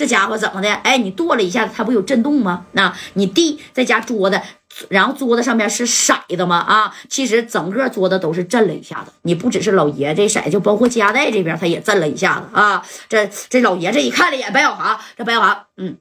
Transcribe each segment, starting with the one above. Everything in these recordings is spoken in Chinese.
这家伙怎么的？哎，你跺了一下子，它不有震动吗？那你地再加桌子，然后桌子上面是骰子吗？啊，其实整个桌子都是震了一下子。你不只是老爷这骰，就包括家代这边，他也震了一下子啊。这这老爷这一看了一眼白小航，这白小航，嗯。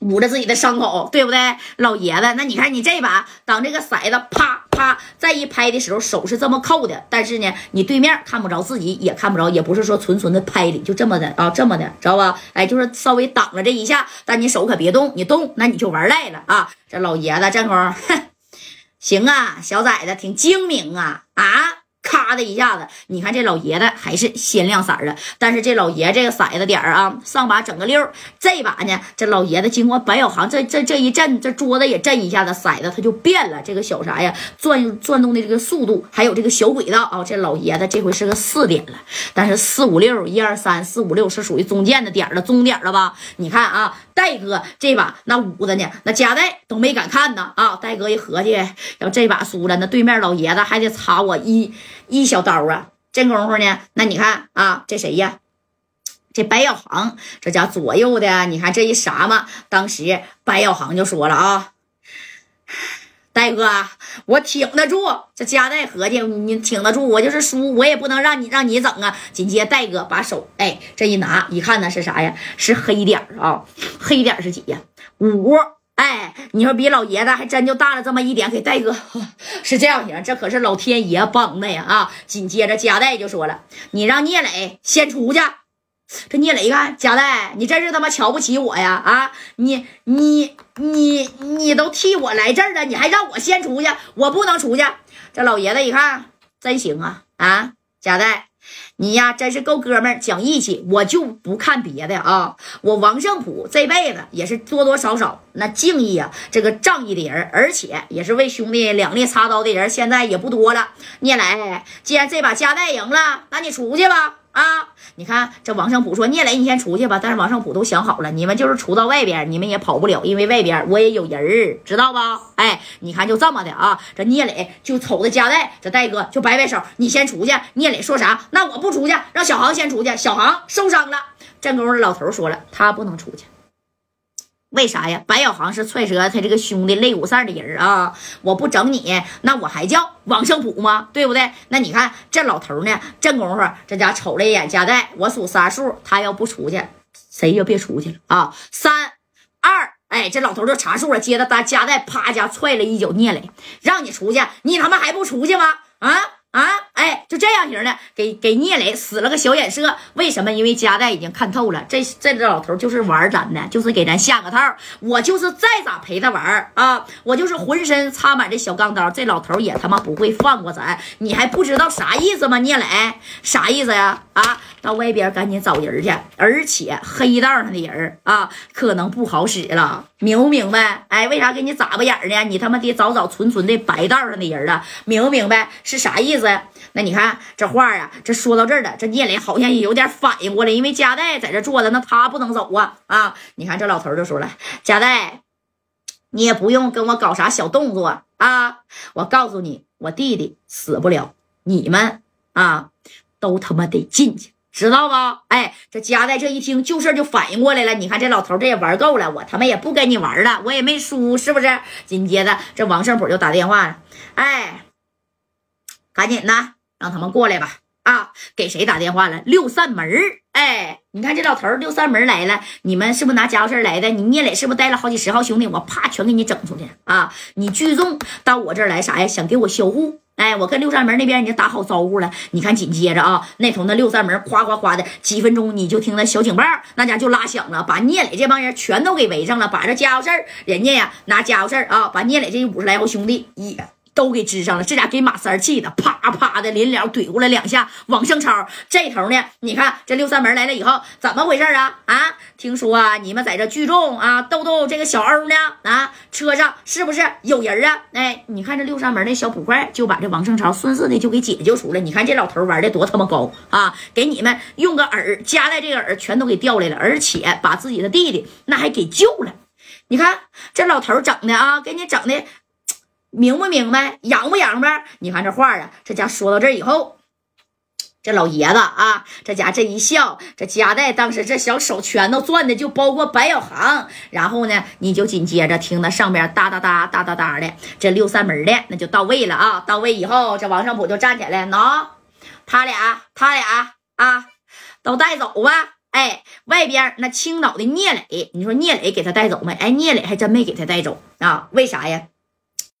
捂着自己的伤口，对不对，老爷子？那你看你这把，当这个骰子啪啪再一拍的时候，手是这么扣的，但是呢，你对面看不着，自己也看不着，也不是说纯纯的拍里，就这么的啊，这么的，知道吧？哎，就是稍微挡了这一下，但你手可别动，你动那你就玩赖了啊！这老爷子这功夫，行啊，小崽子挺精明啊啊！咔的一下子，你看这老爷子还是鲜亮色的，但是这老爷这个骰子点儿啊，上把整个溜这把呢，这老爷子经过白小航这这这一震，这桌子也震一下子，骰子它就变了。这个小啥呀，转转动的这个速度，还有这个小轨道啊，这老爷子这回是个四点了，但是四五六一二三四五六是属于中间的点了，中点了吧？你看啊，戴哥这把那捂着呢，那夹带都没敢看呢啊！戴哥一合计，要这把输了，那对面老爷子还得插我一。一小刀啊，这功夫呢？那你看啊，这谁呀？这白小航，这家左右的，你看这一啥嘛？当时白小航就说了啊，戴哥，我挺得住。这加代合计，你挺得住，我就是输，我也不能让你让你整啊。紧接着戴哥把手哎这一拿，一看呢是啥呀？是黑点啊，黑点是几呀？五。哎，你说比老爷子还真就大了这么一点，给戴哥是这样型，这可是老天爷帮的呀啊！紧接着加代就说了：“你让聂磊先出去。”这聂磊一看，加代，你真是他妈瞧不起我呀啊！你你你你都替我来这儿了，你还让我先出去？我不能出去。这老爷子一看，真行啊啊！加代。你呀，真是够哥们儿，讲义气。我就不看别的啊，我王胜普这辈子也是多多少少那敬意啊，这个仗义的人，而且也是为兄弟两肋插刀的人，现在也不多了。聂磊，既然这把加代赢了，那你出去吧。啊，你看这王胜普说：“聂磊，你先出去吧。”但是王胜普都想好了，你们就是出到外边，你们也跑不了，因为外边我也有人儿，知道吧？哎，你看就这么的啊。这聂磊就瞅着加代，这戴哥就摆摆手：“你先出去。”聂磊说啥？那我不出去，让小航先出去。小航受伤了。这功夫老头说了，他不能出去。为啥呀？白小航是踹折他这个兄弟肋骨扇的人啊！我不整你，那我还叫王胜普吗？对不对？那你看这老头呢？这功夫这家瞅了一眼加代，我数仨数，他要不出去，谁就别出去了啊！三二，哎，这老头就查数了。接着大加代啪家踹了一脚聂磊，让你出去，你他妈还不出去吗？啊！啊，哎，就这样型的，给给聂磊使了个小眼色。为什么？因为加代已经看透了，这这老头就是玩咱的，就是给咱下个套。我就是再咋陪他玩啊，我就是浑身插满这小钢刀，这老头也他妈不会放过咱。你还不知道啥意思吗？聂磊，啥意思呀？啊，到外边赶紧找人去，而且黑道上的人啊，可能不好使了，明不明白？哎，为啥给你眨巴眼呢？你他妈得找找纯纯的白道上的人了，明不明白？是啥意思？那你看这话呀，这说到这儿了，这聂磊好像也有点反应过来，因为加代在这坐着，那他不能走啊啊！你看这老头就说了：“加代，你也不用跟我搞啥小动作啊！我告诉你，我弟弟死不了，你们啊都他妈得进去，知道吧？哎，这加代这一听就事就反应过来了。你看这老头这也玩够了，我他妈也不跟你玩了，我也没输，是不是？紧接着这王胜普就打电话了，哎。赶紧的，让他们过来吧！啊，给谁打电话了？六扇门哎，你看这老头六扇门来了，你们是不是拿家伙事来的？你聂磊是不是带了好几十号兄弟？我啪全给你整出去啊！你聚众到我这儿来啥呀？想给我销户？哎，我跟六扇门那边已经打好招呼了。你看紧接着啊，那头那六扇门夸夸夸的，几分钟你就听那小警报那家就拉响了，把聂磊这帮人全都给围上了，把这家伙事儿，人家呀拿家伙事儿啊，把聂磊这五十来号兄弟也。都给支上了，这家给马三气的，啪啪的临了怼过来两下。王胜超这头呢，你看这六扇门来了以后，怎么回事啊？啊，听说啊，你们在这聚众啊，逗逗这个小欧呢？啊，车上是不是有人啊？哎，你看这六扇门那小捕快就把这王胜超顺势的就给解救出来。你看这老头玩的多他妈高啊！给你们用个饵夹在这个饵全都给钓来了，而且把自己的弟弟那还给救了。你看这老头整的啊，给你整的。明不明白？洋不洋吧？你看这话啊，这家说到这以后，这老爷子啊，这家这一笑，这夹带当时这小手拳头攥的就包括白小航，然后呢，你就紧接着听那上边哒哒哒哒哒哒的，这六扇门的那就到位了啊！到位以后，这王胜普就站起来，喏，他俩他俩啊，都带走吧。哎，外边那青岛的聂磊，你说聂磊给他带走没？哎，聂磊还真没给他带走啊？为啥呀？